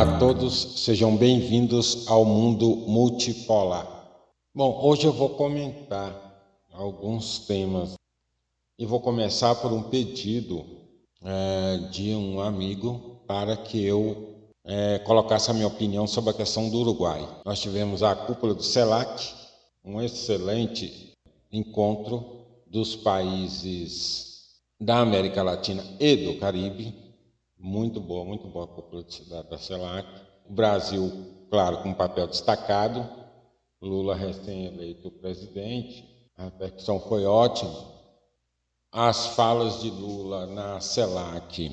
Olá a todos, sejam bem-vindos ao mundo multipolar. Bom, hoje eu vou comentar alguns temas e vou começar por um pedido é, de um amigo para que eu é, colocasse a minha opinião sobre a questão do Uruguai. Nós tivemos a cúpula do CELAC, um excelente encontro dos países da América Latina e do Caribe. Muito boa, muito boa a cúpula da, CELAC. O Brasil, claro, com um papel destacado. Lula recém-eleito presidente. A repercussão foi ótima. As falas de Lula na CELAC,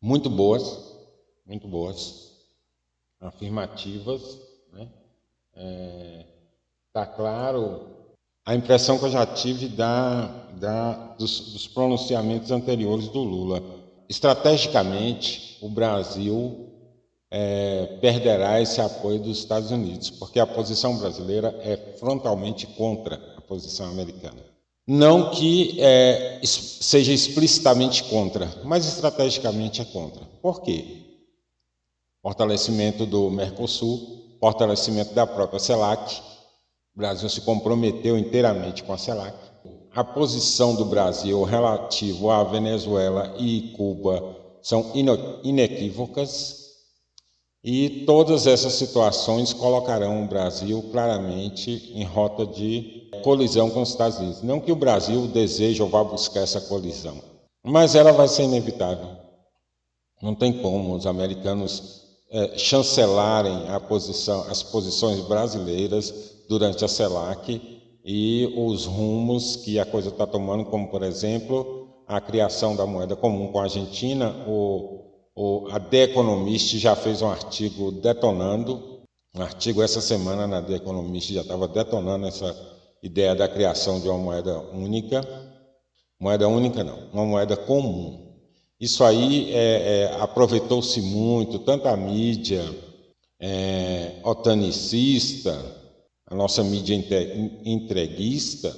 muito boas, muito boas, afirmativas. Né? é, tá claro a impressão que eu já tive da, da, dos, dos pronunciamentos anteriores do Lula. Estrategicamente, o Brasil é, perderá esse apoio dos Estados Unidos, porque a posição brasileira é frontalmente contra a posição americana. Não que é, seja explicitamente contra, mas estrategicamente é contra. Por quê? fortalecimento do Mercosul, fortalecimento da própria CELAC. O Brasil se comprometeu inteiramente com a CELAC. A posição do Brasil relativo à Venezuela e Cuba são inequívocas e todas essas situações colocarão o Brasil claramente em rota de colisão com os Estados Unidos. Não que o Brasil deseje ou vá buscar essa colisão, mas ela vai ser inevitável. Não tem como os americanos é, chancelarem posição, as posições brasileiras durante a CELAC e os rumos que a coisa está tomando, como, por exemplo, a criação da moeda comum com a Argentina. O, o, a The Economist já fez um artigo detonando, um artigo essa semana na The Economist já estava detonando essa ideia da criação de uma moeda única. Moeda única não, uma moeda comum. Isso aí é, é, aproveitou-se muito, tanto a mídia é, otanicista, a nossa mídia entreguista,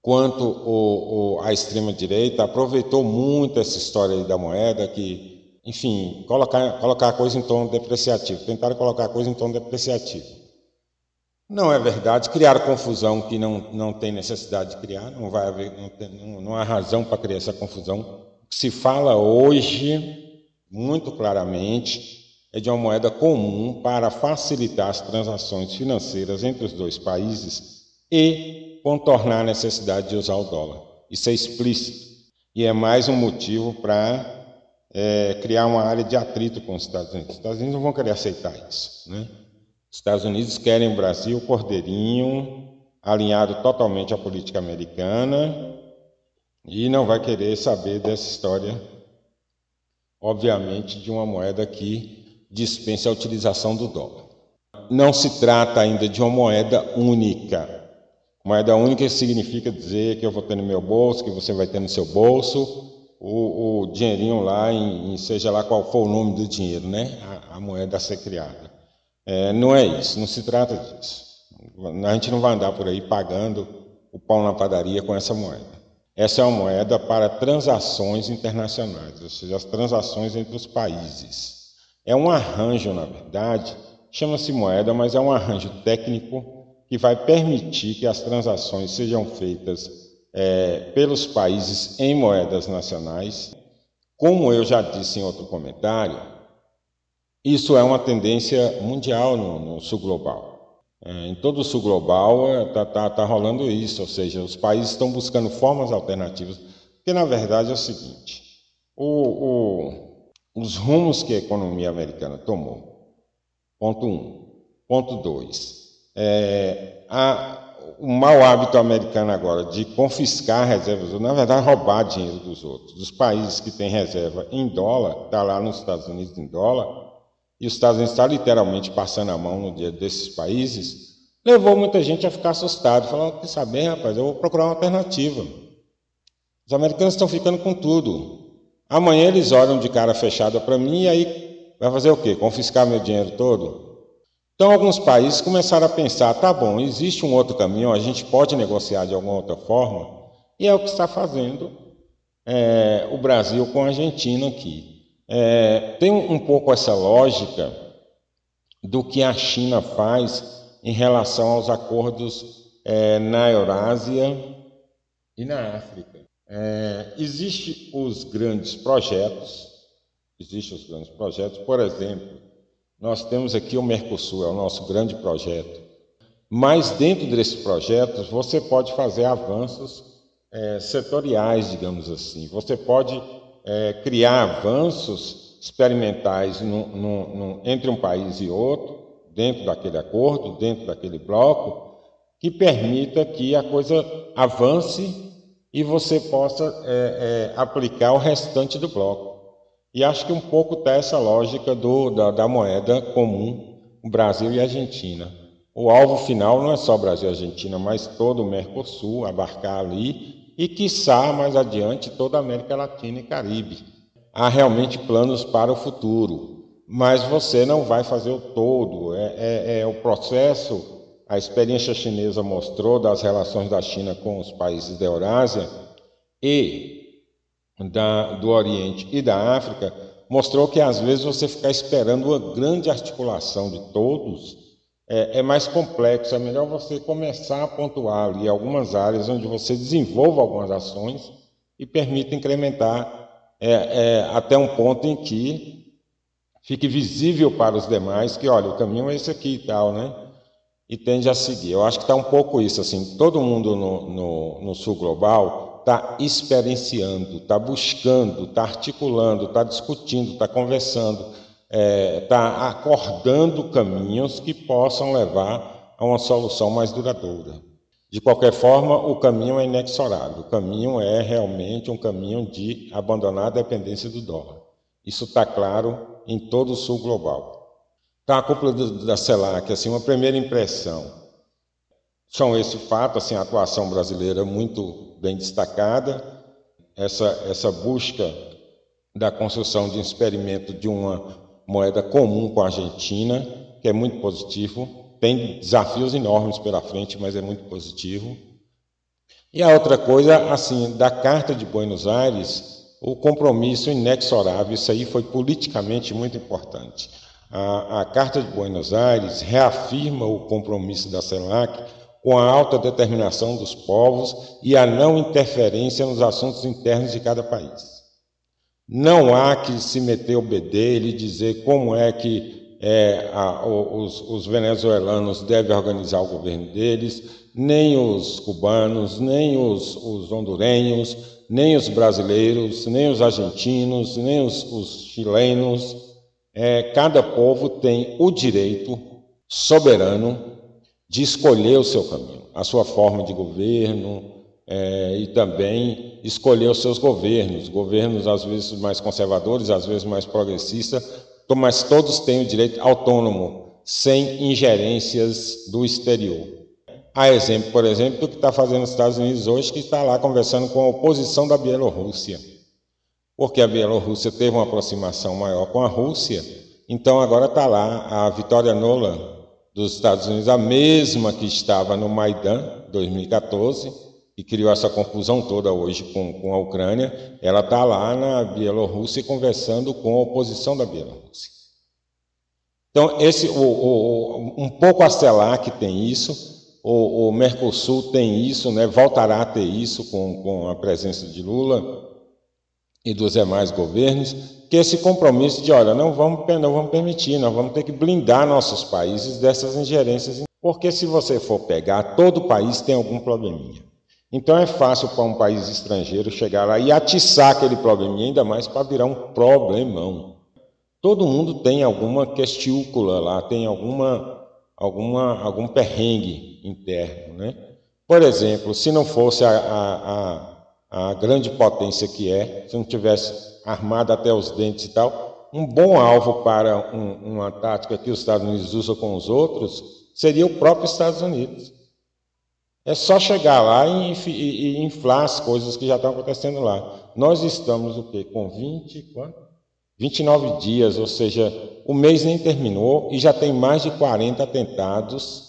quanto o, o, a extrema-direita aproveitou muito essa história da moeda, que, enfim, colocar, colocar a coisa em tom depreciativo, tentaram colocar a coisa em tom depreciativo. Não é verdade, criaram confusão que não, não tem necessidade de criar, não, vai haver, não, tem, não, não há razão para criar essa confusão se fala hoje, muito claramente, é de uma moeda comum para facilitar as transações financeiras entre os dois países e contornar a necessidade de usar o dólar. Isso é explícito. E é mais um motivo para é, criar uma área de atrito com os Estados Unidos. Os Estados Unidos não vão querer aceitar isso. Né? Os Estados Unidos querem o Brasil cordeirinho, alinhado totalmente à política americana, e não vai querer saber dessa história, obviamente, de uma moeda que dispensa a utilização do dólar. Não se trata ainda de uma moeda única. Moeda única significa dizer que eu vou ter no meu bolso, que você vai ter no seu bolso, o, o dinheirinho lá, em, em, seja lá qual for o nome do dinheiro, né? a, a moeda a ser criada. É, não é isso, não se trata disso. A gente não vai andar por aí pagando o pão na padaria com essa moeda. Essa é uma moeda para transações internacionais, ou seja, as transações entre os países. É um arranjo, na verdade, chama-se moeda, mas é um arranjo técnico que vai permitir que as transações sejam feitas é, pelos países em moedas nacionais. Como eu já disse em outro comentário, isso é uma tendência mundial no, no sul global. É, em todo o sul global está é, tá, tá rolando isso, ou seja, os países estão buscando formas alternativas, porque na verdade é o seguinte: o, o, os rumos que a economia americana tomou, ponto um. Ponto dois, é, a, o mau hábito americano agora de confiscar reservas, na verdade roubar dinheiro dos outros, dos países que têm reserva em dólar, está lá nos Estados Unidos em dólar, e os Estados Unidos está literalmente passando a mão no dia desses países, levou muita gente a ficar assustado, falando, quer saber, rapaz, eu vou procurar uma alternativa. Os americanos estão ficando com tudo. Amanhã eles olham de cara fechada para mim e aí vai fazer o quê? Confiscar meu dinheiro todo? Então, alguns países começaram a pensar: tá bom, existe um outro caminho, a gente pode negociar de alguma outra forma, e é o que está fazendo é, o Brasil com a Argentina aqui. é, tem um pouco essa lógica do que a China faz em relação aos acordos é, na Eurásia e na África. É, Existem os grandes projetos, existem os grandes projetos, por exemplo, nós temos aqui o Mercosul, é o nosso grande projeto. Mas dentro desses projetos você pode fazer avanços é, setoriais, digamos assim. Você pode é, criar avanços experimentais no, no, no, entre um país e outro, dentro daquele acordo, dentro daquele bloco, que permita que a coisa avance e você possa é, é, aplicar o restante do bloco. E acho que um pouco está essa lógica do, da, da moeda comum, Brasil e Argentina. O alvo final não é só Brasil e Argentina, mas todo o Mercosul, abarcar ali, e, quiçá, mais adiante, toda a América Latina e Caribe. Há realmente planos para o futuro, mas você não vai fazer o todo. É, é, é o processo, a experiência chinesa mostrou das relações da China com os países da Eurásia e da, do Oriente e da África, mostrou que às vezes você ficar esperando uma grande articulação de todos é, é, mais complexo. É melhor você começar a pontuar ali algumas áreas onde você desenvolva algumas ações e permita incrementar é, é, até um ponto em que fique visível para os demais que, olha, o caminho é esse aqui e tal, né? E tende a seguir. Eu acho que está um pouco isso, assim, todo mundo no, no, no sul global está experienciando, está buscando, está articulando, está discutindo, está conversando está é, tá acordando caminhos que possam levar a uma solução mais duradoura. De qualquer forma, o caminho é inexorável. O caminho é realmente um caminho de abandonar a dependência do dólar. Isso está claro em todo o sul global. Então, a cúpula da CELAC, assim, uma primeira impressão, são esse fato, assim, a atuação brasileira muito bem destacada, essa, essa busca da construção de um experimento de uma moeda comum com a Argentina, que é muito positivo. Tem desafios enormes pela frente, mas é muito positivo. E a outra coisa, assim, da Carta de Buenos Aires, o compromisso inexorável, isso aí foi politicamente muito importante. A, a Carta de Buenos Aires reafirma o compromisso da CELAC com a alta determinação dos povos e a não interferência nos assuntos internos de cada país. Não há que se meter o bedelho e dizer como é que é, a, os, os, venezuelanos devem organizar o governo deles, nem os cubanos, nem os, os hondurenhos, nem os brasileiros, nem os argentinos, nem os, os chilenos. É, cada povo tem o direito soberano de escolher o seu caminho, a sua forma de governo, é, e também escolher os seus governos, governos às vezes mais conservadores, às vezes mais progressistas, mas todos têm o direito autônomo, sem ingerências do exterior. Há exemplo, por exemplo, do que está fazendo os Estados Unidos hoje, que está lá conversando com a oposição da Bielorrússia, porque a Bielorrússia teve uma aproximação maior com a Rússia, então agora está lá a Vitória Nolan dos Estados Unidos, a mesma que estava no Maidan 2014, e criou essa confusão toda hoje com, com a Ucrânia, ela está lá na Bielorrússia conversando com a oposição da Bielorrússia. Então, esse, o, o, um pouco a CELAC tem isso, o, o, Mercosul tem isso, né, voltará a ter isso com, com a presença de Lula e dos demais governos, que esse compromisso de, olha, não vamos, não vamos permitir, nós vamos ter que blindar nossos países dessas ingerências, porque se você for pegar, todo país tem algum probleminha. Então é fácil para um país estrangeiro chegar lá e atiçar aquele probleminha, ainda mais para virar um problemão. Todo mundo tem alguma questiúcula lá, tem alguma, alguma, algum perrengue interno. Né? Por exemplo, se não fosse a, a, a, a grande potência que é, se não tivesse armado até os dentes e tal, um bom alvo para um, uma tática que os Estados Unidos usam com os outros seria o próprio Estados Unidos. É só chegar lá e, e, e, inflar as coisas que já estão acontecendo lá. Nós estamos o quê? Com 20, quanto? 29 dias, ou seja, o mês nem terminou e já tem mais de 40 atentados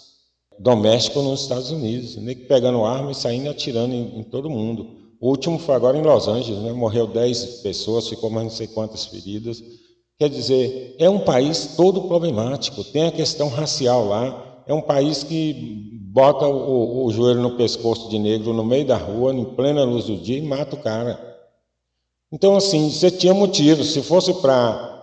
domésticos nos Estados Unidos, nem pegando arma e saindo atirando em, em todo mundo. O último foi agora em Los Angeles, né? morreu 10 pessoas, ficou mais não sei quantas feridas. Quer dizer, é um país todo problemático, tem a questão racial lá, é um país que bota o, o joelho no pescoço de negro no meio da rua, em plena luz do dia, e mata o cara. Então, assim, você tinha motivo. Se fosse para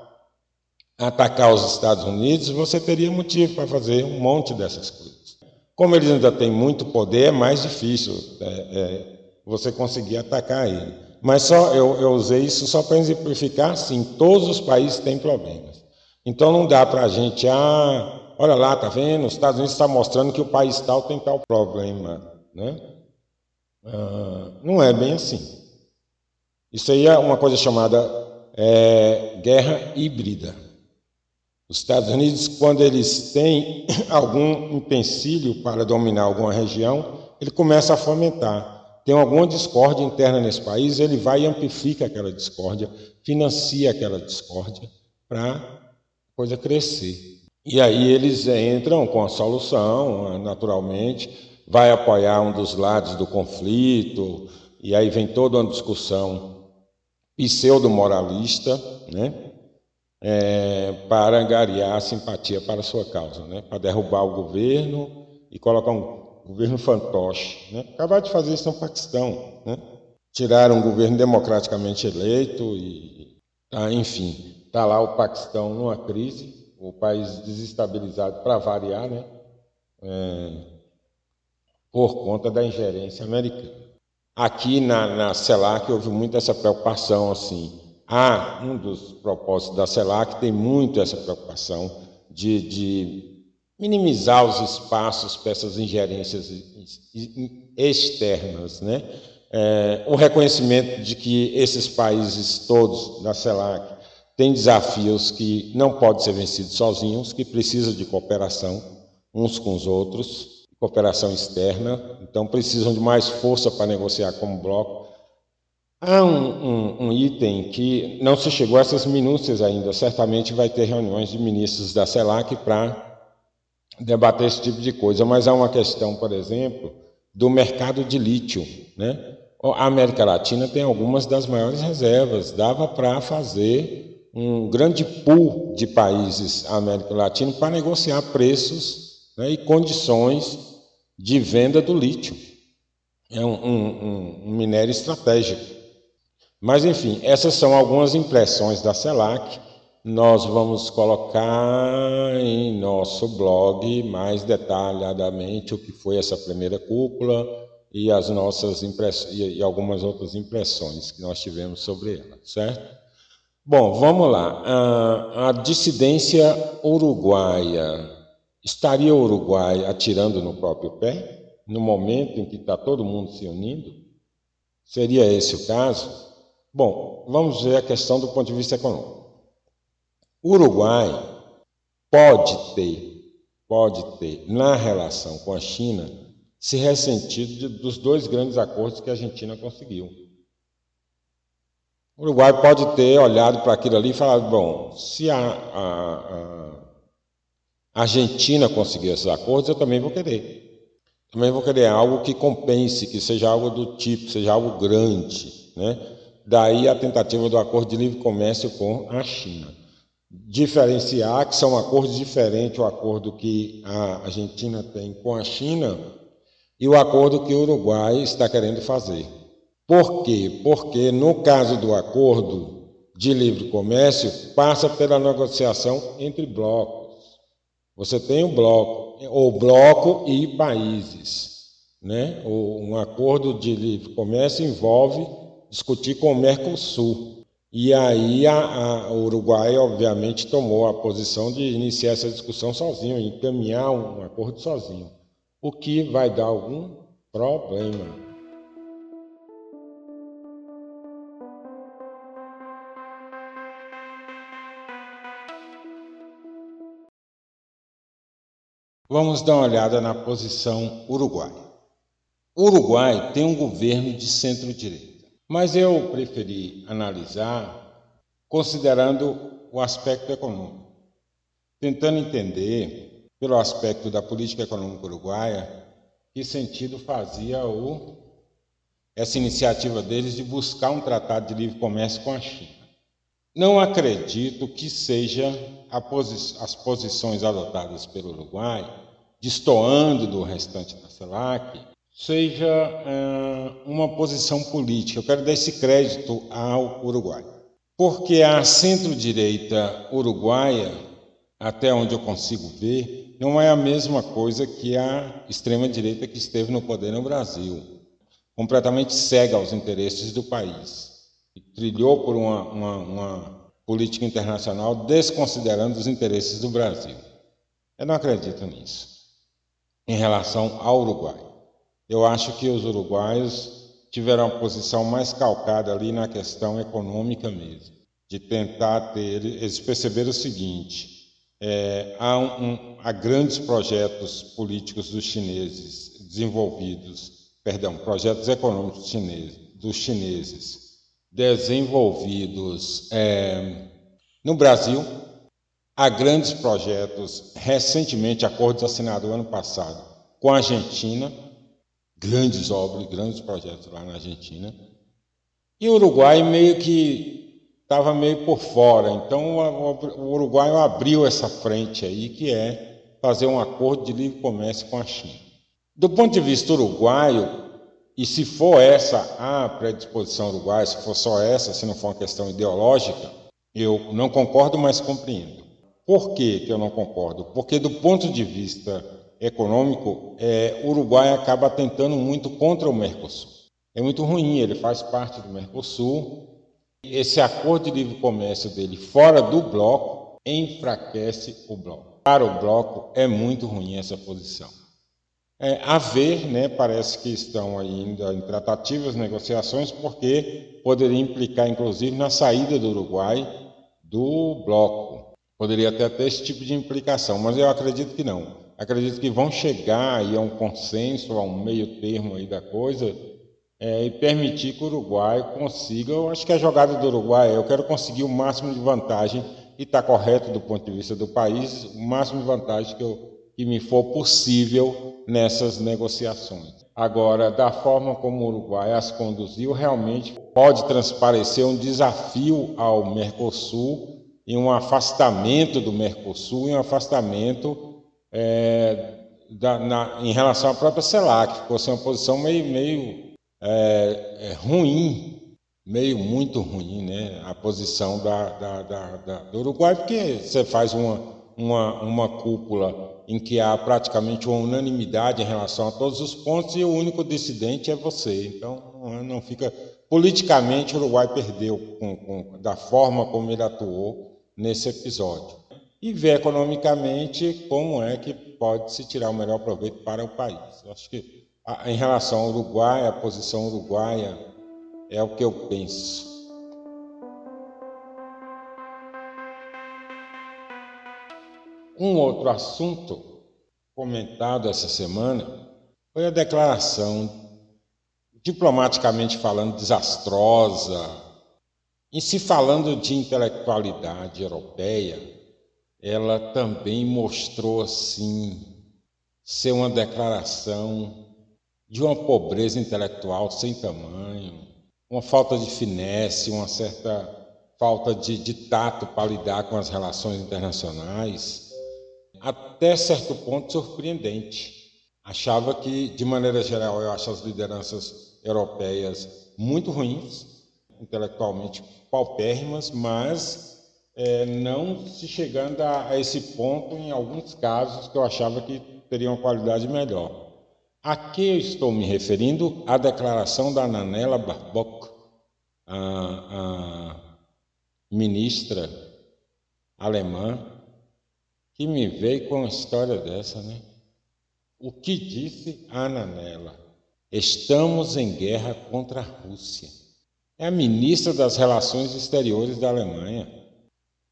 atacar os Estados Unidos, você teria motivo para fazer um monte dessas coisas. Como eles ainda têm muito poder, é mais difícil é, é, você conseguir atacar ele. Mas só eu, eu usei isso só para exemplificar, sim, todos os países têm problemas. Então não dá para a gente, ah, olha lá, tá vendo? Os Estados Unidos está mostrando que o país tal tem tal problema, né? Ah, não é bem assim. Isso aí é uma coisa chamada é, guerra híbrida. Os Estados Unidos, quando eles têm algum empecilho para dominar alguma região, ele começa a fomentar. Tem alguma discórdia interna nesse país, ele vai e amplifica aquela discórdia, financia aquela discórdia para a coisa crescer. E aí eles entram com a solução, naturalmente, vai apoiar um dos lados do conflito, e aí vem toda uma discussão pseudo-moralista, né? é, para angariar simpatia para a sua causa, né? para derrubar o governo e colocar um governo fantoche. Né? Acabaram de fazer isso no Paquistão. Né? Tiraram um governo democraticamente eleito e, tá, enfim, está lá o Paquistão numa crise, o país desestabilizado para variar, né? É, por conta da ingerência americana. Aqui na, na CELAC houve muito essa preocupação, assim, há um dos propósitos da CELAC tem muito essa preocupação de, de minimizar os espaços para essas ingerências externas, né? É, o reconhecimento de que esses países todos da CELAC têm desafios que não podem ser vencidos sozinhos, que precisam de cooperação uns com os outros, cooperação externa, então precisam de mais força para negociar como bloco Há um, um, um, item que não se chegou a essas minúcias ainda. Certamente vai ter reuniões de ministros da CELAC para debater esse tipo de coisa, mas há uma questão, por exemplo, do mercado de lítio. Né? A América Latina tem algumas das maiores reservas, dava para fazer um grande pool de países da América Latina para negociar preços né, e condições de venda do lítio. É um, um minério estratégico. Mas, enfim, essas são algumas impressões da CELAC. Nós vamos colocar em nosso blog mais detalhadamente o que foi essa primeira cúpula e as nossas e algumas outras impressões que nós tivemos sobre ela, certo? Bom, vamos lá. A, a dissidência uruguaia estaria o Uruguai atirando no próprio pé no momento em que está todo mundo se unindo? Seria esse o caso? Bom, vamos ver a questão do ponto de vista econômico. Uruguai pode ter, pode ter, na relação com a China, se ressentido de, dos dois grandes acordos que a Argentina conseguiu. O Uruguai pode ter olhado para aquilo ali e falado: bom, se a, a, a Argentina conseguir esses acordos, eu também vou querer. Também vou querer algo que compense, que seja algo do tipo, seja algo grande, né? Daí a tentativa do acordo de livre comércio com a China. Diferenciar que são acordos diferentes o acordo que a Argentina tem com a China e o acordo que o Uruguai está querendo fazer. Por quê? Porque no caso do acordo de livre comércio, passa pela negociação entre blocos. Você tem o bloco, ou bloco e países. Né? Um acordo de livre comércio envolve discutir com o Mercosul. E aí a, a, o Uruguai, obviamente, tomou a posição de iniciar essa discussão sozinho, encaminhar um acordo sozinho, o que vai dar algum problema. Vamos dar uma olhada na posição Uruguai. O Uruguai tem um governo de centro-direita. Mas eu preferi analisar considerando o aspecto econômico, tentando entender, pelo aspecto da política econômica uruguaia, que sentido fazia o essa iniciativa deles de buscar um tratado de livre comércio com a China. Não acredito que seja posi as posições adotadas pelo Uruguai, destoando do restante da CELAC, seja uma posição política. Eu quero dar esse crédito ao Uruguai. Porque a centro-direita uruguaia, até onde eu consigo ver, não é a mesma coisa que a extrema-direita que esteve no poder no Brasil, completamente cega aos interesses do país trilhou por uma, uma, uma política internacional desconsiderando os interesses do Brasil. Eu não acredito nisso. Em relação ao Uruguai, eu acho que os uruguaios tiveram uma posição mais calcada ali na questão econômica mesmo, de tentar ter. Eles perceberam o seguinte: é, há, um, há grandes projetos políticos dos chineses desenvolvidos, perdão, projetos econômicos chineses, dos chineses desenvolvidos é, no Brasil. Há grandes projetos, recentemente, acordos assinados ano passado com a Argentina, grandes obras, grandes projetos lá na Argentina. E o Uruguai meio que estava meio por fora, então o Uruguai abriu essa frente aí, que é fazer um acordo de livre comércio com a China. Do ponto de vista uruguaio, e se for essa a predisposição uruguaia, se for só essa, se não for uma questão ideológica, eu não concordo, mas compreendo. Por que, que eu não concordo? Porque, do ponto de vista econômico, é, o Uruguai acaba tentando muito contra o Mercosul. É muito ruim, ele faz parte do Mercosul. Esse acordo de livre comércio dele fora do bloco enfraquece o bloco. Para o bloco é muito ruim essa posição. É, a ver, né, parece que estão ainda em tratativas, negociações, porque poderia implicar, inclusive, na saída do Uruguai do bloco. Poderia até ter esse tipo de implicação, mas eu acredito que não. Acredito que vão chegar aí a um consenso, a um meio termo aí da coisa, é, e permitir que o Uruguai consiga. Eu acho que a jogada do Uruguai é: eu quero conseguir o máximo de vantagem, e está correto do ponto de vista do país, o máximo de vantagem que eu que me for possível nessas negociações. Agora, da forma como o Uruguai as conduziu, realmente pode transparecer um desafio ao Mercosul e um afastamento do Mercosul e um afastamento é, da, na, em relação à própria CELAC, ficou sem uma posição meio, meio é, é, ruim, meio muito ruim, né? A posição da, da, da, do Uruguai, porque você faz uma, uma, uma cúpula em que há praticamente uma unanimidade em relação a todos os pontos e o único dissidente é você. Então, não fica. Politicamente, o Uruguai perdeu com, com, da forma como ele atuou nesse episódio. E ver economicamente como é que pode se tirar o melhor proveito para o país. Eu acho que, em relação ao Uruguai, a posição uruguaia é o que eu penso. Um outro assunto comentado essa semana foi a declaração, diplomaticamente falando, desastrosa. Em se falando de intelectualidade europeia, ela também mostrou assim ser uma declaração de uma pobreza intelectual sem tamanho, uma falta de finesse, uma certa falta de, de tato para lidar com as relações internacionais até certo ponto surpreendente. Achava que, de maneira geral, eu acho as lideranças europeias muito ruins, intelectualmente paupérrimas, mas é, não se chegando a, a, esse ponto em alguns casos que eu achava que teriam uma qualidade melhor. A que eu estou me referindo? A declaração da Nanela Barbock, a, a ministra alemã que me veio com uma história dessa, né? O que disse Ana Nela? Estamos em guerra contra a Rússia. É a ministra das Relações Exteriores da Alemanha.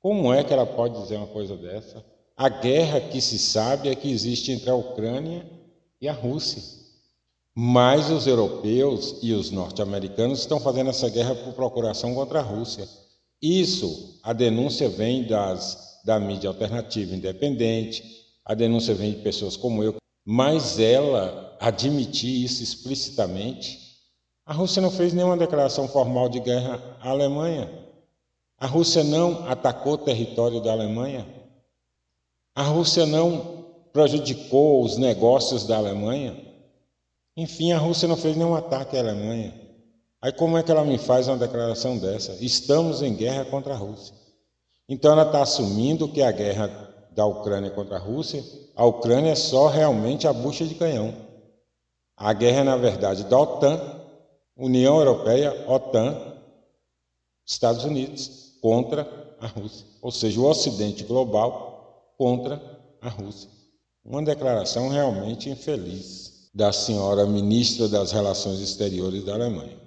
Como é que ela pode dizer uma coisa dessa? A guerra que se sabe é que existe entre a Ucrânia e a Rússia. Mas os europeus e os norte-americanos estão fazendo essa guerra por procuração contra a Rússia. Isso, a denúncia vem das da mídia alternativa independente, a denúncia vem de pessoas como eu, mas ela admitir isso explicitamente A Rússia não fez nenhuma declaração formal de guerra à Alemanha. A Rússia não atacou o território da Alemanha. A Rússia não prejudicou os negócios da Alemanha. Enfim, a Rússia não fez nenhum ataque à Alemanha. Aí como é que ela me faz uma declaração dessa? Estamos em guerra contra a Rússia. Então ela está assumindo que a guerra da Ucrânia contra a Rússia, a Ucrânia é só realmente a bucha de canhão. A guerra é, na verdade, da OTAN, União Europeia, OTAN, Estados Unidos, contra a Rússia. Ou seja, o Ocidente global contra a Rússia. Uma declaração realmente infeliz da senhora ministra das Relações Exteriores da Alemanha.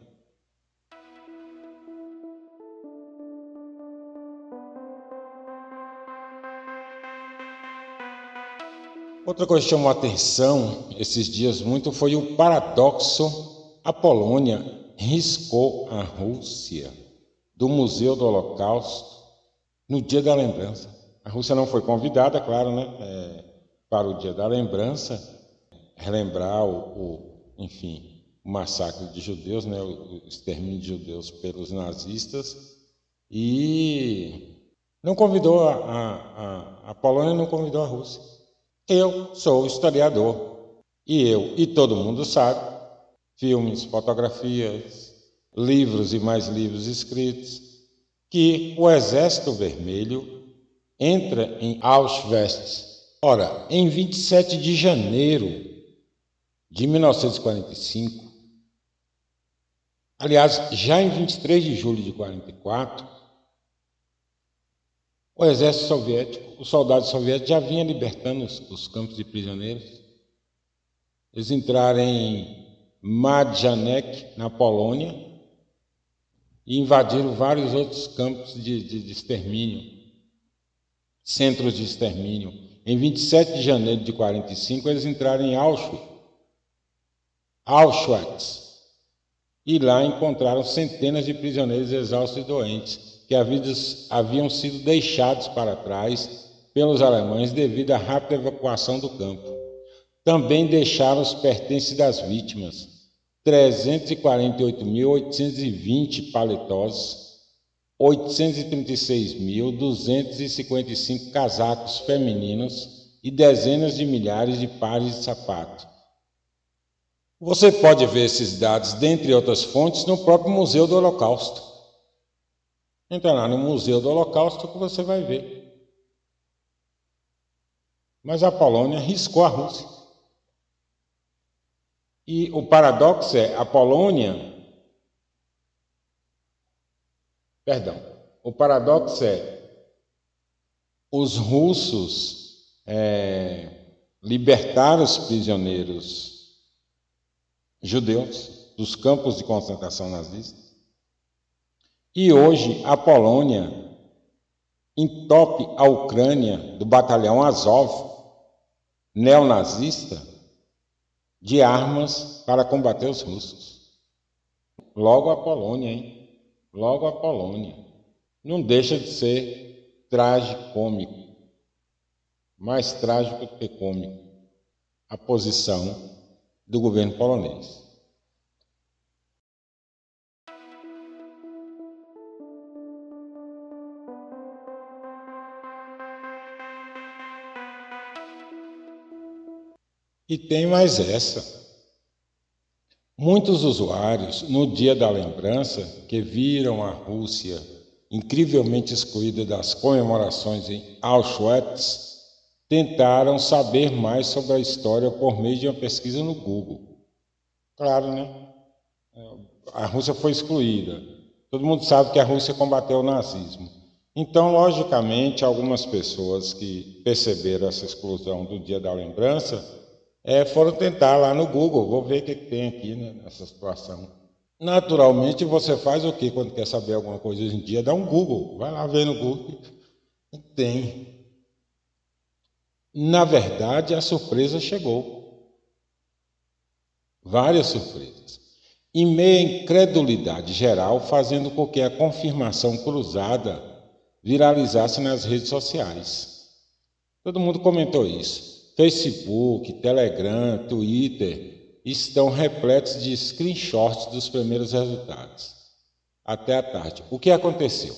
Outra coisa que chamou a atenção esses dias muito foi o paradoxo. A Polônia riscou a Rússia do Museu do Holocausto no Dia da Lembrança. A Rússia não foi convidada, claro, né, é, para o Dia da Lembrança, relembrar o, o, enfim, o massacre de judeus, né, o extermínio de judeus pelos nazistas, e não convidou a, a, a, a Polônia não convidou a Rússia. Eu sou historiador. E eu, e todo mundo sabe, filmes, fotografias, livros e mais livros escritos, que o Exército Vermelho entra em Auschwitz. Ora, em 27 de janeiro de 1945, aliás, já em 23 de julho de 44, o exército soviético, os soldados soviéticos já vinham libertando os, os campos de prisioneiros. Eles entraram em Madjanek, na Polônia, e invadiram vários outros campos de, de, de extermínio, centros de extermínio. Em 27 de janeiro de 45, eles entraram em Auschwitz, Auschwitz, e lá encontraram centenas de prisioneiros exaustos e doentes que haviam sido deixados para trás pelos alemães devido à rápida evacuação do campo. Também deixaram os pertences das vítimas, 348.820 paletós, 836.255 casacos femininos e dezenas de milhares de pares de sapatos. Você pode ver esses dados, dentre outras fontes, no próprio Museu do Holocausto. Entra lá no Museu do Holocausto que você vai ver. Mas a Polônia riscou a Rússia. E o paradoxo é a Polônia. Perdão. O paradoxo é os russos é, libertaram os prisioneiros judeus dos campos de concentração nazistas e hoje a Polônia entope a Ucrânia do batalhão Azov, neonazista, de armas para combater os russos. Logo a Polônia, hein? Logo a Polônia. Não deixa de ser tragicômico, mais trágico do que cômico, a posição do governo polonês. E tem mais essa. Muitos usuários, no dia da lembrança, que viram a Rússia incrivelmente excluída das comemorações em Auschwitz, tentaram saber mais sobre a história por meio de uma pesquisa no Google. Claro, né? A Rússia foi excluída. Todo mundo sabe que a Rússia combateu o nazismo. Então, logicamente, algumas pessoas que perceberam essa exclusão do dia da lembrança é, foram tentar lá no Google, vou ver o que, tem aqui né, nessa situação. Naturalmente, você faz o que quando quer saber alguma coisa hoje em dia? Dá um Google, vai lá ver no Google. Tem. Na verdade, a surpresa chegou. Várias surpresas. Em meia incredulidade geral, fazendo com que a confirmação cruzada viralizasse nas redes sociais. Todo mundo comentou isso. Facebook, Telegram, Twitter estão repletos de screenshots dos primeiros resultados. Até a tarde. O que aconteceu?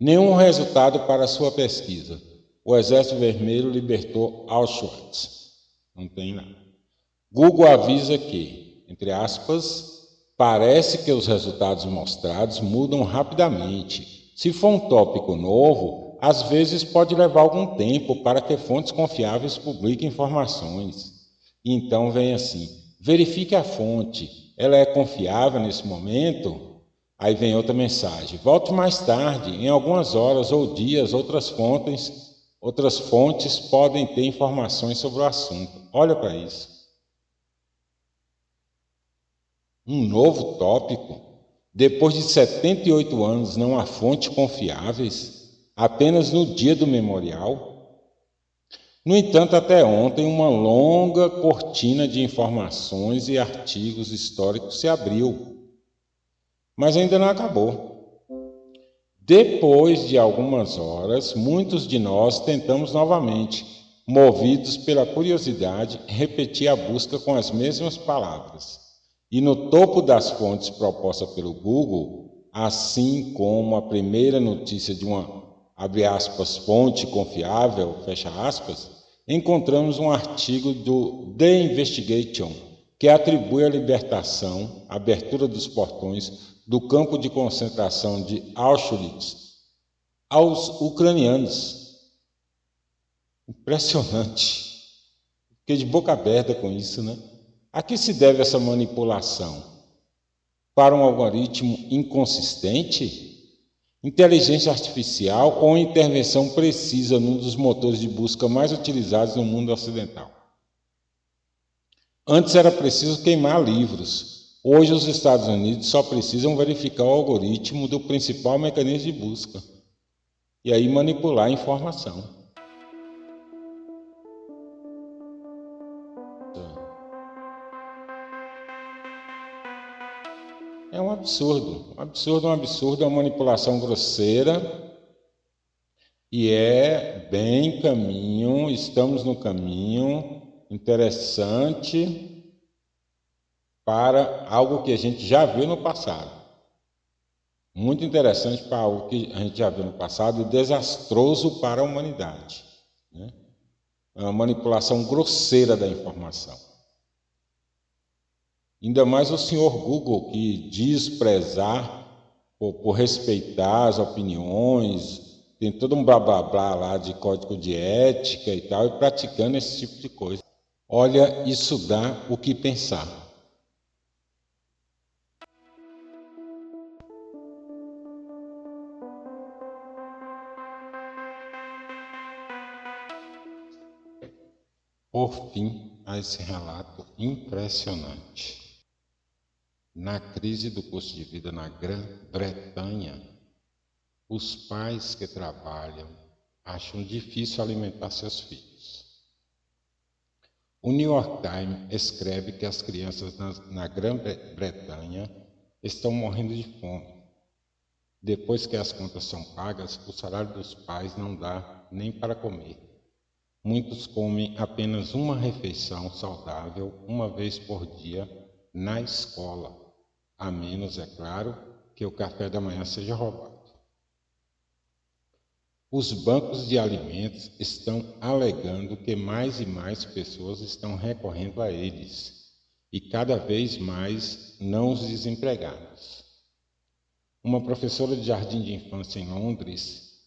Nenhum resultado para sua pesquisa. O Exército Vermelho libertou Auschwitz. Não tem nada. Google avisa que, entre aspas, parece que os resultados mostrados mudam rapidamente. Se for um tópico novo, às vezes pode levar algum tempo para que fontes confiáveis publiquem informações. Então vem assim: verifique a fonte, ela é confiável nesse momento? Aí vem outra mensagem. Volte mais tarde, em algumas horas ou dias, outras fontes, outras fontes podem ter informações sobre o assunto. Olha para isso. Um novo tópico. Depois de 78 anos, não há fontes confiáveis, apenas no dia do memorial. No entanto, até ontem, uma longa cortina de informações e artigos históricos se abriu mas ainda não acabou. Depois de algumas horas, muitos de nós tentamos novamente, movidos pela curiosidade, repetir a busca com as mesmas palavras. E no topo das fontes propostas pelo Google, assim como a primeira notícia de uma abre aspas, fonte confiável, fecha aspas, encontramos um artigo do The Investigation que atribui a libertação, a abertura dos portões do campo de concentração de Auschwitz aos ucranianos. Impressionante. Fiquei de boca aberta com isso, né? A que se deve essa manipulação? Para um algoritmo inconsistente? Inteligência artificial ou intervenção precisa num dos motores de busca mais utilizados no mundo ocidental? Antes era preciso queimar livros, Hoje, os Estados Unidos só precisam verificar o algoritmo do principal mecanismo de busca e aí manipular a informação. É um absurdo, um absurdo, um absurdo, é uma manipulação grosseira e é bem caminho, estamos no caminho interessante para algo que a gente já viu no passado. Muito interessante para algo que a gente já viu no passado e desastroso para a humanidade. Né? É manipulação grosseira da informação. Ainda mais o senhor Google, que diz prezar por, por respeitar as opiniões, tem todo um blá blá blá lá de código de ética e tal, e praticando esse tipo de coisa. Olha, isso dá o que pensar. Por fim, a esse relato impressionante. Na crise do custo de vida na Grã-Bretanha, os pais que trabalham acham difícil alimentar seus filhos. O New York Times escreve que as crianças na, na Grã-Bretanha estão morrendo de fome. Depois que as contas são pagas, o salário dos pais não dá nem para comer. Muitos comem apenas uma refeição saudável uma vez por dia na escola, a menos, é claro, que o café da manhã seja roubado. Os bancos de alimentos estão alegando que mais e mais pessoas estão recorrendo a eles e cada vez mais não os desempregados. Uma professora de jardim de infância em Londres,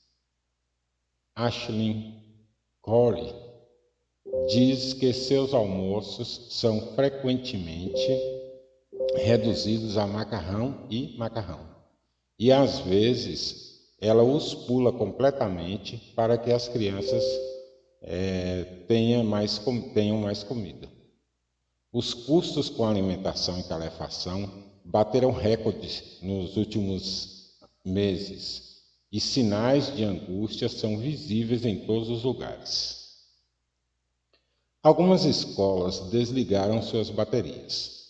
Ashley Corey diz que seus almoços são frequentemente reduzidos a macarrão e macarrão. E às vezes ela os pula completamente para que as crianças é, tenham, mais, tenham mais comida. Os custos com alimentação e calefação bateram recordes nos últimos meses e sinais de angústia são visíveis em todos os lugares. Algumas escolas desligaram suas baterias.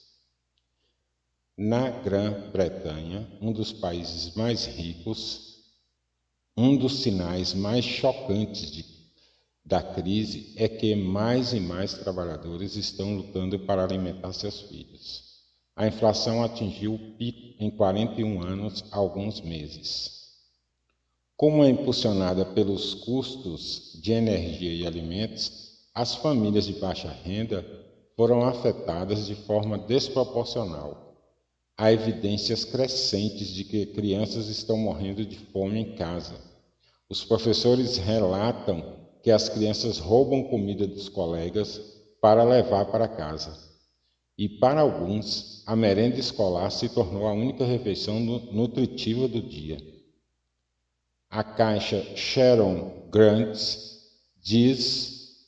Na Grã-Bretanha, um dos países mais ricos, um dos sinais mais chocantes de, da crise é que mais e mais trabalhadores estão lutando para alimentar seus filhos. A inflação atingiu o pico em 41 anos alguns meses. Como é impulsionada pelos custos de energia e alimentos, as famílias de baixa renda foram afetadas de forma desproporcional. Há evidências crescentes de que crianças estão morrendo de fome em casa. Os professores relatam que as crianças roubam comida dos colegas para levar para casa. E para alguns, a merenda escolar se tornou a única refeição nutritiva do dia. A caixa Sharon Grants diz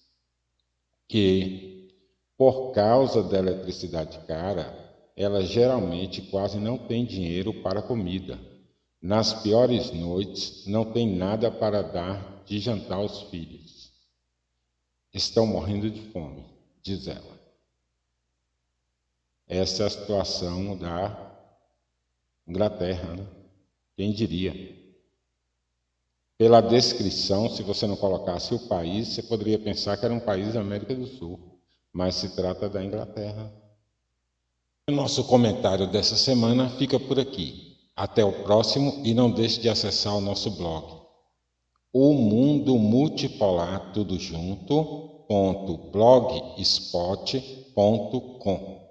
que, por causa da eletricidade cara, ela geralmente quase não tem dinheiro para comida. Nas piores noites, não tem nada para dar de jantar aos filhos. Estão morrendo de fome, diz ela. Essa é a situação da Inglaterra, né? Quem diria? Pela descrição, se você não colocasse o país, você poderia pensar que era um país da América do Sul, mas se trata da Inglaterra. O nosso comentário dessa semana fica por aqui. Até o próximo e não deixe de acessar o nosso blog o mundo multipolar tudo junto ponto blogspot.com